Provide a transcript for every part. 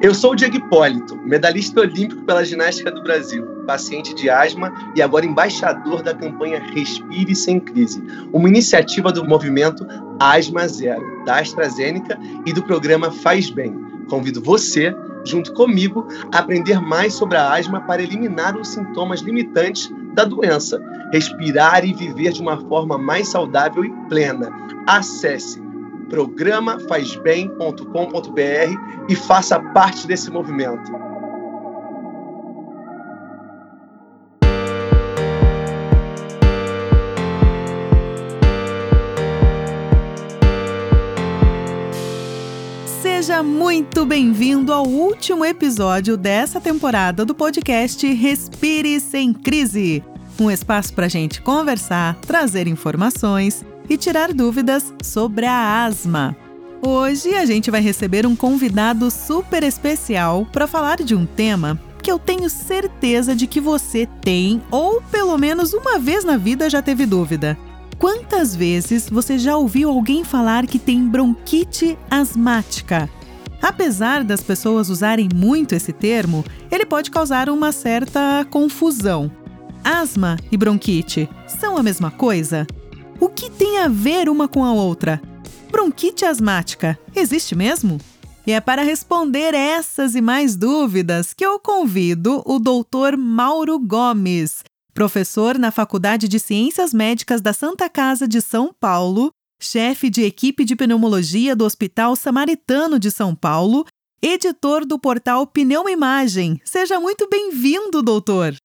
Eu sou o Diego Hipólito, medalhasta olímpico pela ginástica do Brasil, paciente de asma e agora embaixador da campanha Respire Sem Crise, uma iniciativa do movimento Asma Zero, da AstraZeneca e do programa Faz Bem. Convido você, junto comigo, a aprender mais sobre a asma para eliminar os sintomas limitantes da doença, respirar e viver de uma forma mais saudável e plena. Acesse programafazbem.com.br e faça parte desse movimento. Seja muito bem-vindo ao último episódio dessa temporada do podcast Respire Sem Crise um espaço para a gente conversar, trazer informações e tirar dúvidas sobre a asma. Hoje a gente vai receber um convidado super especial para falar de um tema que eu tenho certeza de que você tem ou pelo menos uma vez na vida já teve dúvida. Quantas vezes você já ouviu alguém falar que tem bronquite asmática? Apesar das pessoas usarem muito esse termo, ele pode causar uma certa confusão. Asma e bronquite são a mesma coisa? O que tem a ver uma com a outra? Bronquite asmática existe mesmo? E é para responder essas e mais dúvidas que eu convido o doutor Mauro Gomes, professor na Faculdade de Ciências Médicas da Santa Casa de São Paulo, chefe de equipe de pneumologia do Hospital Samaritano de São Paulo, editor do portal Pneumo Imagem. Seja muito bem-vindo, doutor!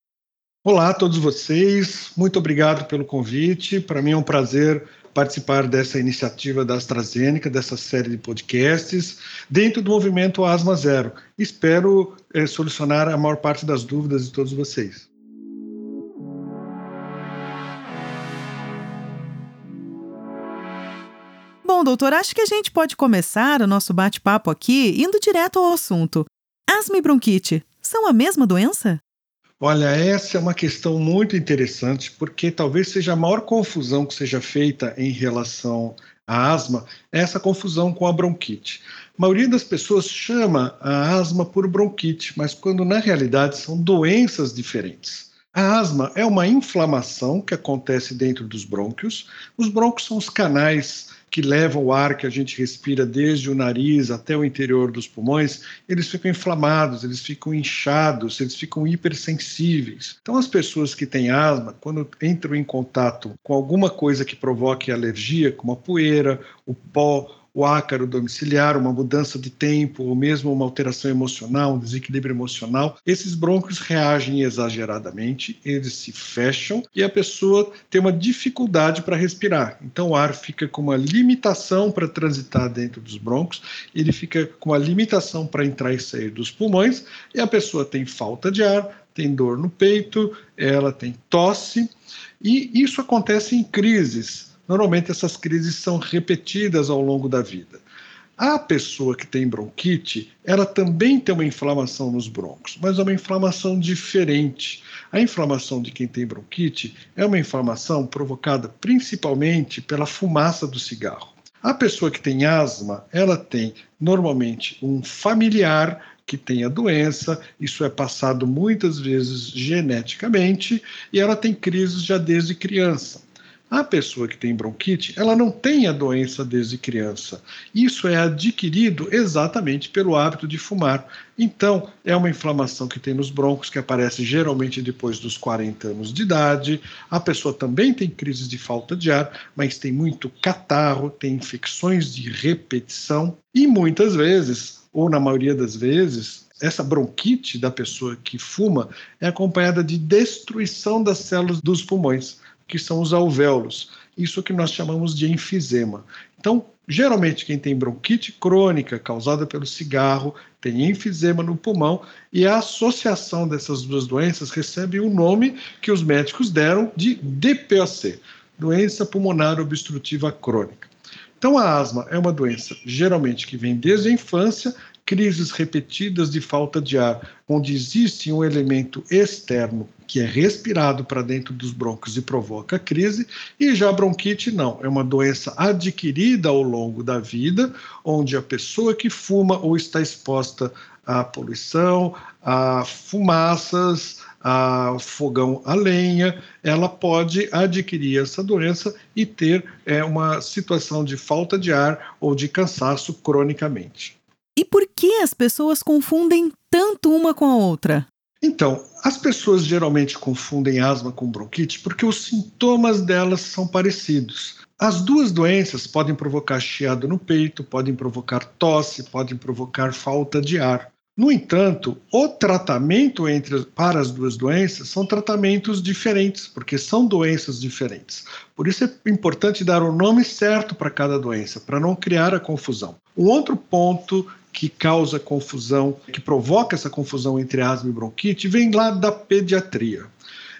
Olá a todos vocês, muito obrigado pelo convite. Para mim é um prazer participar dessa iniciativa da AstraZeneca, dessa série de podcasts, dentro do movimento Asma Zero. Espero é, solucionar a maior parte das dúvidas de todos vocês. Bom, doutor, acho que a gente pode começar o nosso bate-papo aqui indo direto ao assunto. Asma e bronquite são a mesma doença? Olha, essa é uma questão muito interessante, porque talvez seja a maior confusão que seja feita em relação à asma, é essa confusão com a bronquite. A maioria das pessoas chama a asma por bronquite, mas quando na realidade são doenças diferentes. A asma é uma inflamação que acontece dentro dos brônquios. Os brônquios são os canais que levam o ar que a gente respira desde o nariz até o interior dos pulmões, eles ficam inflamados, eles ficam inchados, eles ficam hipersensíveis. Então, as pessoas que têm asma, quando entram em contato com alguma coisa que provoque alergia, como a poeira, o pó, o ácaro domiciliar, uma mudança de tempo, ou mesmo uma alteração emocional, um desequilíbrio emocional, esses brônquios reagem exageradamente, eles se fecham e a pessoa tem uma dificuldade para respirar. Então o ar fica com uma limitação para transitar dentro dos brônquios, ele fica com uma limitação para entrar e sair dos pulmões, e a pessoa tem falta de ar, tem dor no peito, ela tem tosse, e isso acontece em crises Normalmente essas crises são repetidas ao longo da vida. A pessoa que tem bronquite, ela também tem uma inflamação nos brônquios, mas é uma inflamação diferente. A inflamação de quem tem bronquite é uma inflamação provocada principalmente pela fumaça do cigarro. A pessoa que tem asma, ela tem normalmente um familiar que tem a doença, isso é passado muitas vezes geneticamente, e ela tem crises já desde criança. A pessoa que tem bronquite, ela não tem a doença desde criança. Isso é adquirido exatamente pelo hábito de fumar. Então, é uma inflamação que tem nos brônquios, que aparece geralmente depois dos 40 anos de idade. A pessoa também tem crises de falta de ar, mas tem muito catarro, tem infecções de repetição e muitas vezes, ou na maioria das vezes, essa bronquite da pessoa que fuma é acompanhada de destruição das células dos pulmões que são os alvéolos. Isso que nós chamamos de enfisema. Então, geralmente quem tem bronquite crônica causada pelo cigarro tem enfisema no pulmão e a associação dessas duas doenças recebe o nome que os médicos deram de DPOC, doença pulmonar obstrutiva crônica. Então, a asma é uma doença geralmente que vem desde a infância, crises repetidas de falta de ar, onde existe um elemento externo que é respirado para dentro dos brônquios e provoca crise, e já a bronquite não, é uma doença adquirida ao longo da vida, onde a pessoa que fuma ou está exposta à poluição, a fumaças, a fogão a lenha, ela pode adquirir essa doença e ter é, uma situação de falta de ar ou de cansaço cronicamente. E por que as pessoas confundem tanto uma com a outra? Então, as pessoas geralmente confundem asma com bronquite porque os sintomas delas são parecidos. As duas doenças podem provocar chiado no peito, podem provocar tosse, podem provocar falta de ar. No entanto, o tratamento entre, para as duas doenças são tratamentos diferentes, porque são doenças diferentes. Por isso é importante dar o nome certo para cada doença, para não criar a confusão. Um outro ponto que causa confusão, que provoca essa confusão entre asma e bronquite, vem lá da pediatria.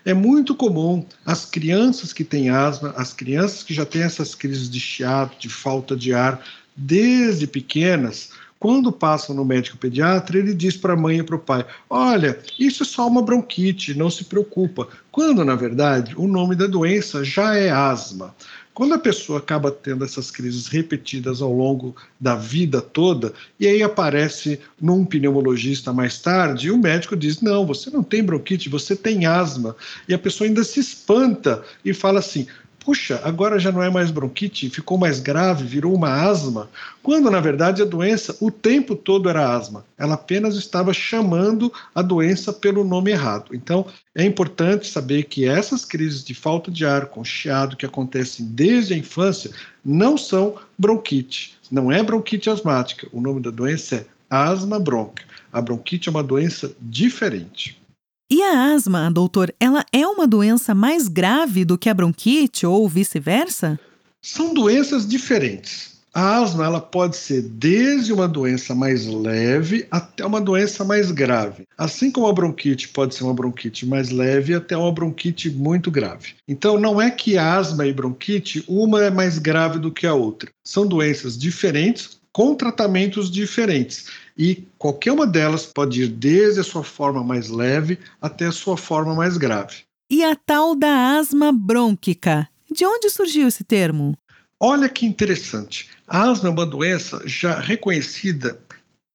É muito comum as crianças que têm asma, as crianças que já têm essas crises de chiado, de falta de ar, desde pequenas, quando passam no médico pediatra, ele diz para a mãe e para o pai: Olha, isso é só uma bronquite, não se preocupa. Quando, na verdade, o nome da doença já é asma. Quando a pessoa acaba tendo essas crises repetidas ao longo da vida toda, e aí aparece num pneumologista mais tarde, e o médico diz: Não, você não tem bronquite, você tem asma. E a pessoa ainda se espanta e fala assim: puxa, agora já não é mais bronquite, ficou mais grave, virou uma asma, quando na verdade a doença o tempo todo era asma. Ela apenas estava chamando a doença pelo nome errado. Então é importante saber que essas crises de falta de ar com chiado que acontecem desde a infância não são bronquite, não é bronquite asmática. O nome da doença é asma bronca. A bronquite é uma doença diferente. E a asma, doutor, ela é uma doença mais grave do que a bronquite ou vice-versa? São doenças diferentes. A asma ela pode ser desde uma doença mais leve até uma doença mais grave. Assim como a bronquite pode ser uma bronquite mais leve até uma bronquite muito grave. Então não é que asma e bronquite uma é mais grave do que a outra. São doenças diferentes com tratamentos diferentes e qualquer uma delas pode ir desde a sua forma mais leve até a sua forma mais grave. E a tal da asma brônquica? De onde surgiu esse termo? Olha que interessante. A asma é uma doença já reconhecida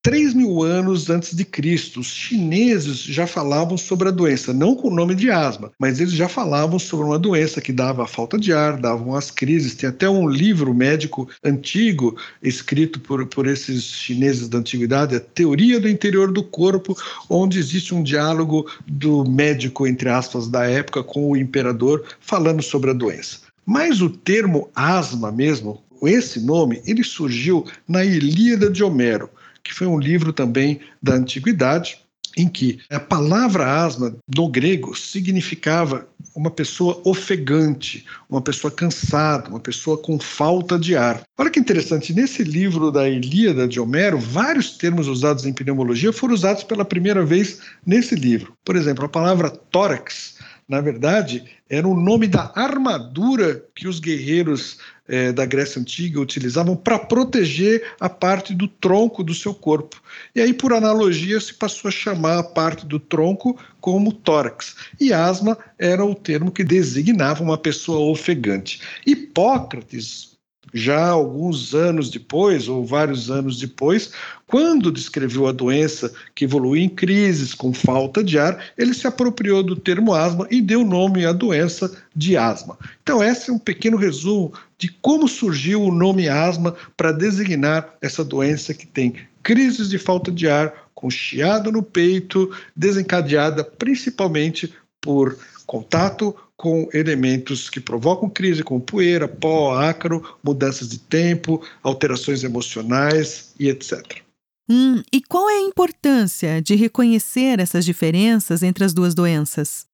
3 mil anos antes de Cristo, os chineses já falavam sobre a doença, não com o nome de asma, mas eles já falavam sobre uma doença que dava falta de ar, davam as crises. Tem até um livro médico antigo escrito por, por esses chineses da antiguidade, a Teoria do Interior do Corpo, onde existe um diálogo do médico, entre aspas, da época com o imperador falando sobre a doença. Mas o termo asma mesmo, esse nome, ele surgiu na Ilíada de Homero que foi um livro também da antiguidade, em que a palavra asma no grego significava uma pessoa ofegante, uma pessoa cansada, uma pessoa com falta de ar. Olha que interessante, nesse livro da Ilíada de Homero, vários termos usados em pneumologia foram usados pela primeira vez nesse livro. Por exemplo, a palavra tórax, na verdade, era o nome da armadura que os guerreiros é, da Grécia Antiga utilizavam para proteger a parte do tronco do seu corpo. E aí, por analogia, se passou a chamar a parte do tronco como tórax. E asma era o termo que designava uma pessoa ofegante. Hipócrates, já alguns anos depois, ou vários anos depois, quando descreveu a doença que evolui em crises com falta de ar, ele se apropriou do termo asma e deu nome à doença de asma. Então, esse é um pequeno resumo de como surgiu o nome asma para designar essa doença que tem crises de falta de ar, com chiado no peito, desencadeada principalmente por contato com elementos que provocam crise, como poeira, pó, ácaro, mudanças de tempo, alterações emocionais e etc. Hum, e qual é a importância de reconhecer essas diferenças entre as duas doenças?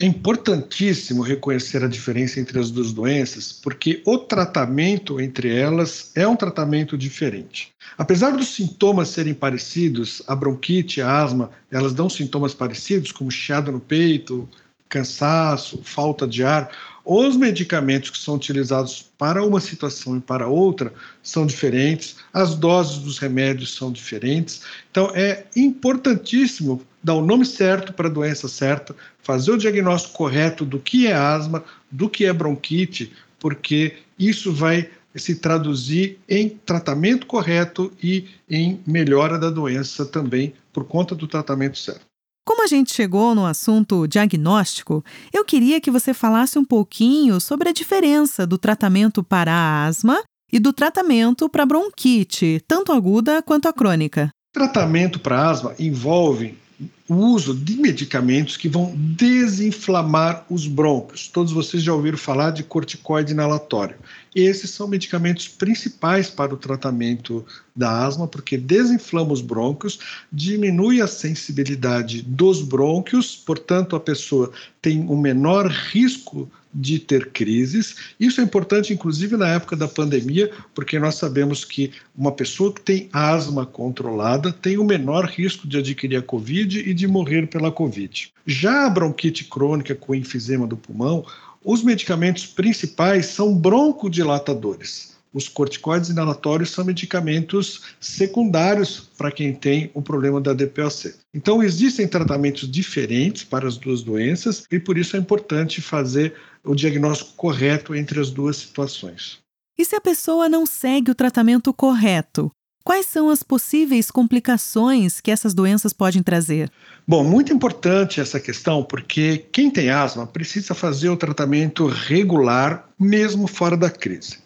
É importantíssimo reconhecer a diferença entre as duas doenças, porque o tratamento entre elas é um tratamento diferente. Apesar dos sintomas serem parecidos, a bronquite, a asma, elas dão sintomas parecidos, como chiado no peito, cansaço, falta de ar, os medicamentos que são utilizados para uma situação e para outra são diferentes, as doses dos remédios são diferentes. Então, é importantíssimo dar o nome certo para a doença certa, fazer o diagnóstico correto do que é asma, do que é bronquite, porque isso vai se traduzir em tratamento correto e em melhora da doença também por conta do tratamento certo. Como a gente chegou no assunto diagnóstico, eu queria que você falasse um pouquinho sobre a diferença do tratamento para a asma e do tratamento para bronquite, tanto aguda quanto a crônica. Tratamento para asma envolve o uso de medicamentos que vão desinflamar os brônquios. Todos vocês já ouviram falar de corticoide inalatório. Esses são medicamentos principais para o tratamento da asma, porque desinflama os brônquios, diminui a sensibilidade dos brônquios, portanto, a pessoa tem um menor risco de ter crises. Isso é importante, inclusive, na época da pandemia, porque nós sabemos que uma pessoa que tem asma controlada tem o menor risco de adquirir a Covid e de morrer pela Covid. Já a bronquite crônica com enfisema do pulmão, os medicamentos principais são broncodilatadores. Os corticoides inalatórios são medicamentos secundários para quem tem o problema da DPOC. Então, existem tratamentos diferentes para as duas doenças e por isso é importante fazer o diagnóstico correto entre as duas situações. E se a pessoa não segue o tratamento correto? Quais são as possíveis complicações que essas doenças podem trazer? Bom, muito importante essa questão, porque quem tem asma precisa fazer o tratamento regular, mesmo fora da crise.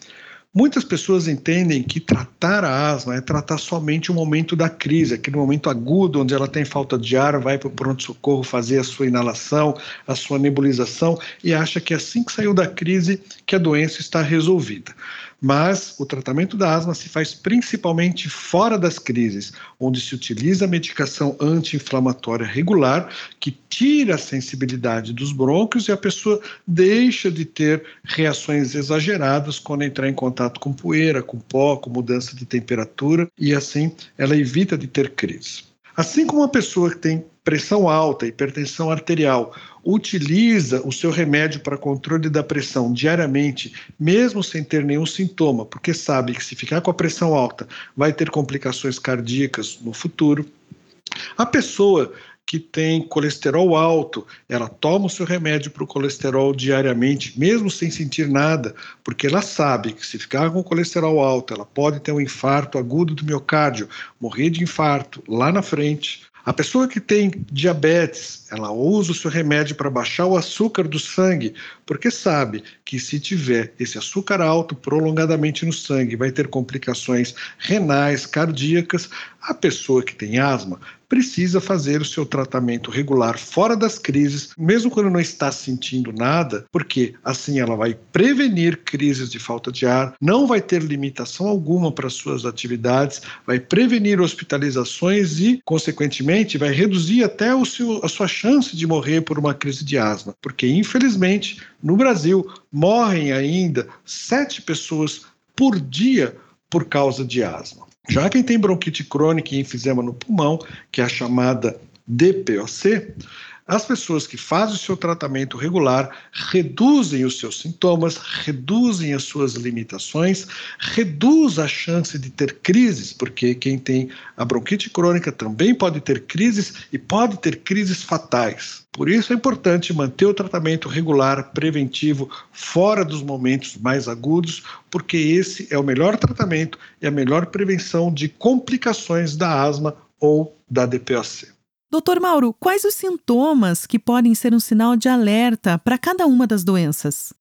Muitas pessoas entendem que tratar a asma é tratar somente o momento da crise, aquele momento agudo onde ela tem falta de ar, vai para o pronto-socorro fazer a sua inalação, a sua nebulização e acha que assim que saiu da crise que a doença está resolvida. Mas o tratamento da asma se faz principalmente fora das crises, onde se utiliza medicação anti-inflamatória regular, que tira a sensibilidade dos brônquios e a pessoa deixa de ter reações exageradas quando entrar em contato com poeira, com pó, com mudança de temperatura, e assim ela evita de ter crise. Assim como uma pessoa que tem pressão alta, hipertensão arterial, utiliza o seu remédio para controle da pressão diariamente, mesmo sem ter nenhum sintoma, porque sabe que se ficar com a pressão alta vai ter complicações cardíacas no futuro. A pessoa que tem colesterol alto, ela toma o seu remédio para o colesterol diariamente, mesmo sem sentir nada, porque ela sabe que se ficar com colesterol alto, ela pode ter um infarto agudo do miocárdio, morrer de infarto lá na frente. A pessoa que tem diabetes, ela usa o seu remédio para baixar o açúcar do sangue, porque sabe que se tiver esse açúcar alto prolongadamente no sangue, vai ter complicações renais, cardíacas. A pessoa que tem asma precisa fazer o seu tratamento regular fora das crises, mesmo quando não está sentindo nada, porque assim ela vai prevenir crises de falta de ar, não vai ter limitação alguma para suas atividades, vai prevenir hospitalizações e, consequentemente, vai reduzir até seu, a sua chance de morrer por uma crise de asma, porque infelizmente no Brasil morrem ainda sete pessoas por dia por causa de asma. Já quem tem bronquite crônica e enfisema no pulmão, que é a chamada DPOC, as pessoas que fazem o seu tratamento regular reduzem os seus sintomas, reduzem as suas limitações, reduz a chance de ter crises, porque quem tem a bronquite crônica também pode ter crises e pode ter crises fatais. Por isso é importante manter o tratamento regular, preventivo, fora dos momentos mais agudos, porque esse é o melhor tratamento e a melhor prevenção de complicações da asma ou da DPOC. Doutor Mauro, quais os sintomas que podem ser um sinal de alerta para cada uma das doenças?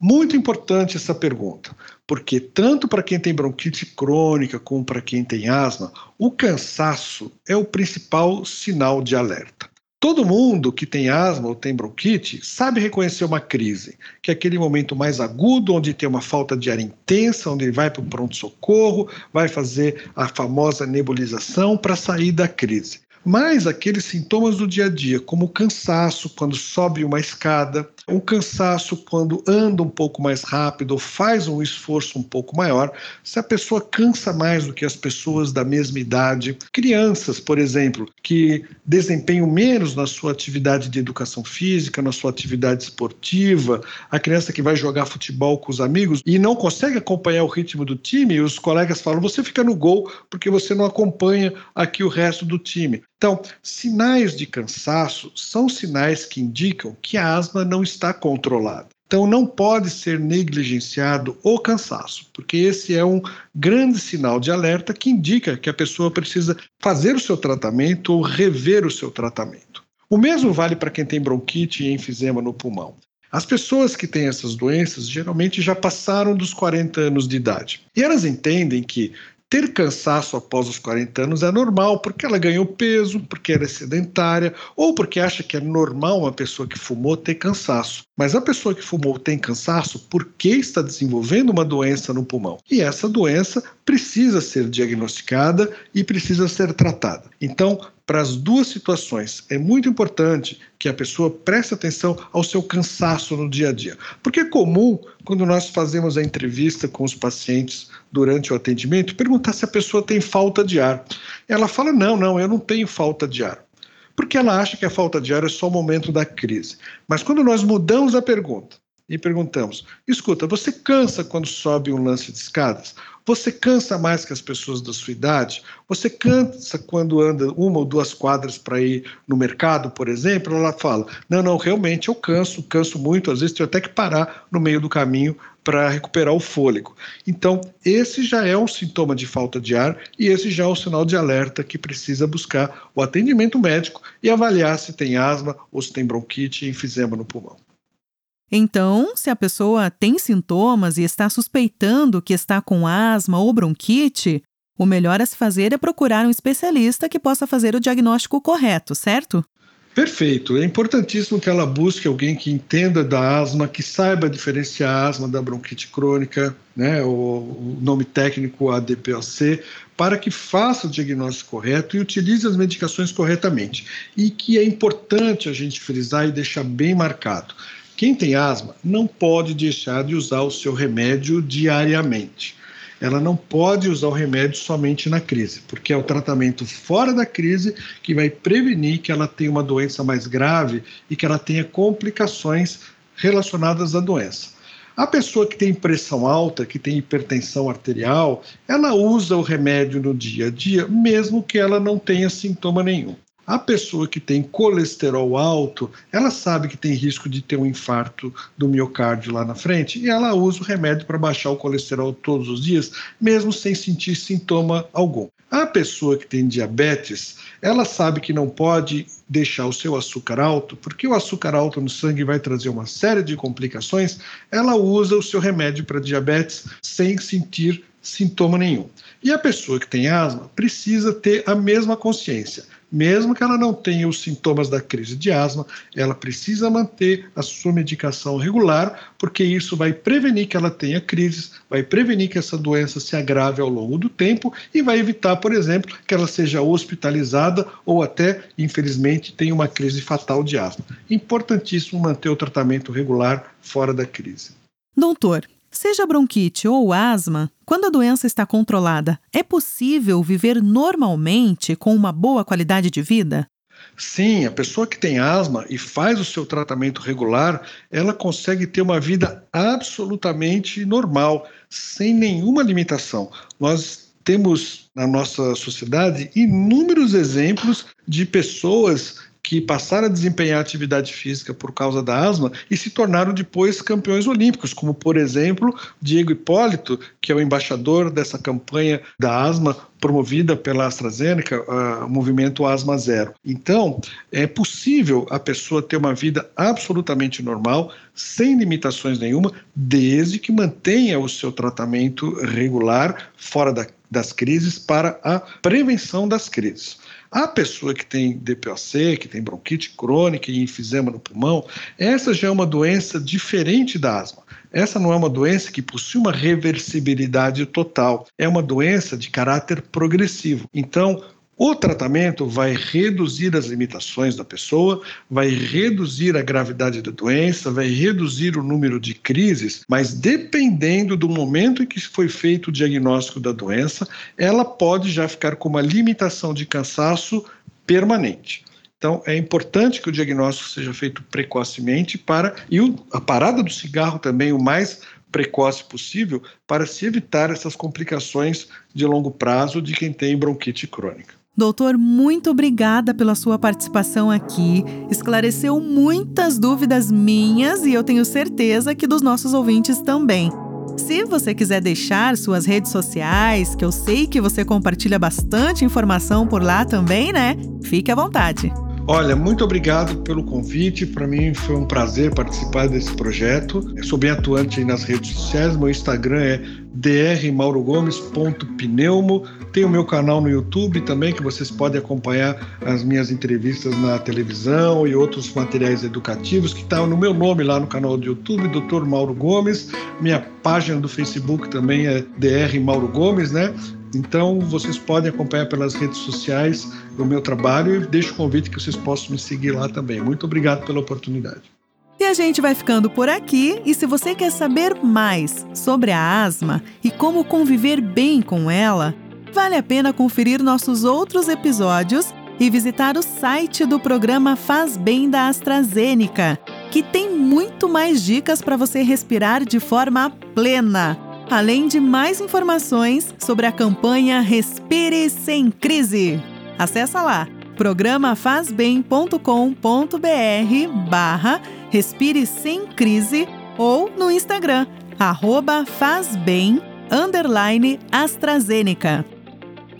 Muito importante essa pergunta, porque tanto para quem tem bronquite crônica como para quem tem asma, o cansaço é o principal sinal de alerta. Todo mundo que tem asma ou tem bronquite sabe reconhecer uma crise, que é aquele momento mais agudo, onde tem uma falta de ar intensa, onde ele vai para o pronto-socorro, vai fazer a famosa nebulização para sair da crise. Mas aqueles sintomas do dia a dia, como cansaço quando sobe uma escada, um cansaço quando anda um pouco mais rápido ou faz um esforço um pouco maior, se a pessoa cansa mais do que as pessoas da mesma idade, crianças, por exemplo, que desempenham menos na sua atividade de educação física, na sua atividade esportiva, a criança que vai jogar futebol com os amigos e não consegue acompanhar o ritmo do time, os colegas falam: você fica no gol porque você não acompanha aqui o resto do time. Então, sinais de cansaço são sinais que indicam que a asma não está controlada. Então, não pode ser negligenciado o cansaço, porque esse é um grande sinal de alerta que indica que a pessoa precisa fazer o seu tratamento ou rever o seu tratamento. O mesmo vale para quem tem bronquite e enfisema no pulmão. As pessoas que têm essas doenças geralmente já passaram dos 40 anos de idade. E elas entendem que ter cansaço após os 40 anos é normal, porque ela ganhou peso, porque ela é sedentária, ou porque acha que é normal uma pessoa que fumou ter cansaço. Mas a pessoa que fumou tem cansaço porque está desenvolvendo uma doença no pulmão. E essa doença precisa ser diagnosticada e precisa ser tratada. Então, para as duas situações, é muito importante que a pessoa preste atenção ao seu cansaço no dia a dia. Porque é comum, quando nós fazemos a entrevista com os pacientes durante o atendimento, perguntar se a pessoa tem falta de ar. Ela fala: não, não, eu não tenho falta de ar. Porque ela acha que a falta de ar é só o momento da crise. Mas quando nós mudamos a pergunta e perguntamos: escuta, você cansa quando sobe um lance de escadas? Você cansa mais que as pessoas da sua idade? Você cansa quando anda uma ou duas quadras para ir no mercado, por exemplo? Ela fala: Não, não, realmente eu canso, canso muito, às vezes tenho até que parar no meio do caminho para recuperar o fôlego. Então, esse já é um sintoma de falta de ar e esse já é um sinal de alerta que precisa buscar o atendimento médico e avaliar se tem asma ou se tem bronquite e enfisema no pulmão. Então, se a pessoa tem sintomas e está suspeitando que está com asma ou bronquite, o melhor a se fazer é procurar um especialista que possa fazer o diagnóstico correto, certo? Perfeito. É importantíssimo que ela busque alguém que entenda da asma, que saiba diferenciar a asma da bronquite crônica, né, o, nome técnico ADPOC, para que faça o diagnóstico correto e utilize as medicações corretamente. E que é importante a gente frisar e deixar bem marcado. Quem tem asma não pode deixar de usar o seu remédio diariamente. Ela não pode usar o remédio somente na crise, porque é o tratamento fora da crise que vai prevenir que ela tenha uma doença mais grave e que ela tenha complicações relacionadas à doença. A pessoa que tem pressão alta, que tem hipertensão arterial, ela usa o remédio no dia a dia, mesmo que ela não tenha sintoma nenhum. A pessoa que tem colesterol alto, ela sabe que tem risco de ter um infarto do miocárdio lá na frente e ela usa o remédio para baixar o colesterol todos os dias, mesmo sem sentir sintoma algum. A pessoa que tem diabetes, ela sabe que não pode deixar o seu açúcar alto, porque o açúcar alto no sangue vai trazer uma série de complicações, ela usa o seu remédio para diabetes sem sentir sintoma nenhum. E a pessoa que tem asma precisa ter a mesma consciência mesmo que ela não tenha os sintomas da crise de asma, ela precisa manter a sua medicação regular, porque isso vai prevenir que ela tenha crises, vai prevenir que essa doença se agrave ao longo do tempo e vai evitar, por exemplo, que ela seja hospitalizada ou até, infelizmente, tenha uma crise fatal de asma. Importantíssimo manter o tratamento regular fora da crise. Doutor, Seja bronquite ou asma, quando a doença está controlada, é possível viver normalmente com uma boa qualidade de vida? Sim, a pessoa que tem asma e faz o seu tratamento regular, ela consegue ter uma vida absolutamente normal, sem nenhuma limitação. Nós temos na nossa sociedade inúmeros exemplos de pessoas que passaram a desempenhar atividade física por causa da asma e se tornaram depois campeões olímpicos, como por exemplo Diego Hipólito, que é o embaixador dessa campanha da asma promovida pela AstraZeneca, uh, o movimento Asma Zero. Então, é possível a pessoa ter uma vida absolutamente normal, sem limitações nenhuma, desde que mantenha o seu tratamento regular fora da, das crises para a prevenção das crises. A pessoa que tem DPOC, que tem bronquite crônica e enfisema no pulmão, essa já é uma doença diferente da asma. Essa não é uma doença que possui uma reversibilidade total, é uma doença de caráter progressivo. Então, O tratamento vai reduzir as limitações da pessoa, vai reduzir a gravidade da doença, vai reduzir o número de crises, mas dependendo do momento em que foi feito o diagnóstico da doença, ela pode já ficar com uma limitação de cansaço permanente. Então, é importante que o diagnóstico seja feito precocemente para e o, a parada do cigarro também o mais precoce possível para se evitar essas complicações de longo prazo de quem tem bronquite crônica. Doutor, muito obrigada pela sua participação aqui. Esclareceu muitas dúvidas minhas e eu tenho certeza que dos nossos ouvintes também. Se você quiser deixar suas redes sociais, que eu sei que você compartilha bastante informação por lá também, né? Fique à vontade. Olha, muito obrigado pelo convite. Para mim foi um prazer participar desse projeto. Eu sou bem atuante nas redes sociais. Meu Instagram é drmaurogomes.pneumo. Tem o meu canal no YouTube também, que vocês podem acompanhar as minhas entrevistas na televisão e outros materiais educativos, que estão tá no meu nome lá no canal do YouTube, Dr. Mauro Gomes. Minha página do Facebook também é DR Mauro Gomes, né? Então vocês podem acompanhar pelas redes sociais o meu trabalho e deixo o convite que vocês possam me seguir lá também. Muito obrigado pela oportunidade. E a gente vai ficando por aqui. E se você quer saber mais sobre a asma e como conviver bem com ela, vale a pena conferir nossos outros episódios e visitar o site do programa Faz Bem da AstraZeneca, que tem muito mais dicas para você respirar de forma plena, além de mais informações sobre a campanha Respire Sem Crise. Acesse lá programafazbem.com.br barra Respire Sem Crise ou no Instagram, arroba fazbem, AstraZeneca.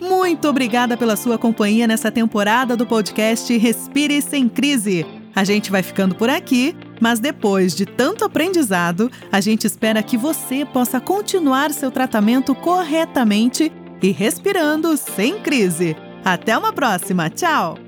Muito obrigada pela sua companhia nessa temporada do podcast Respire Sem Crise. A gente vai ficando por aqui, mas depois de tanto aprendizado, a gente espera que você possa continuar seu tratamento corretamente e respirando sem crise. Até uma próxima, tchau!